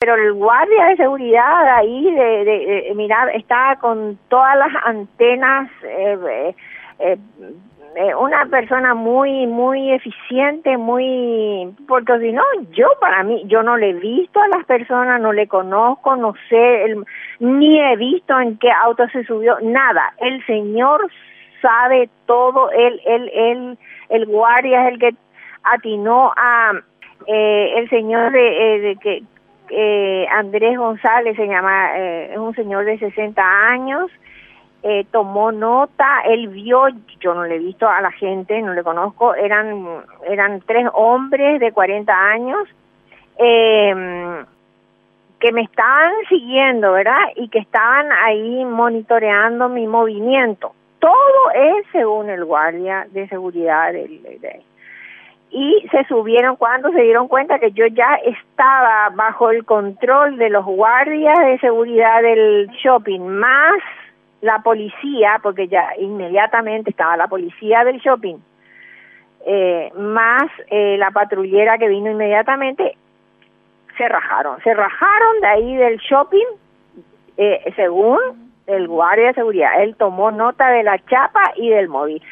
pero el guardia de seguridad ahí, de, de, mirar, estaba con todas las antenas, eh, eh, eh, una persona muy, muy eficiente, muy, porque si no, yo para mí, yo no le he visto a las personas, no le conozco, no sé, ni he visto en qué auto se subió, nada. El señor sabe todo, él, él, él, el guardia es el que atinó a eh, el señor de, de que eh, Andrés González se llama, eh, es un señor de 60 años, eh, tomó nota, él vio, yo no le he visto a la gente, no le conozco, eran, eran tres hombres de 40 años eh, que me estaban siguiendo, ¿verdad? Y que estaban ahí monitoreando mi movimiento. Todo es según el guardia de seguridad del, del y se subieron cuando se dieron cuenta que yo ya estaba bajo el control de los guardias de seguridad del shopping, más la policía, porque ya inmediatamente estaba la policía del shopping, eh, más eh, la patrullera que vino inmediatamente, se rajaron, se rajaron de ahí del shopping, eh, según el guardia de seguridad, él tomó nota de la chapa y del móvil.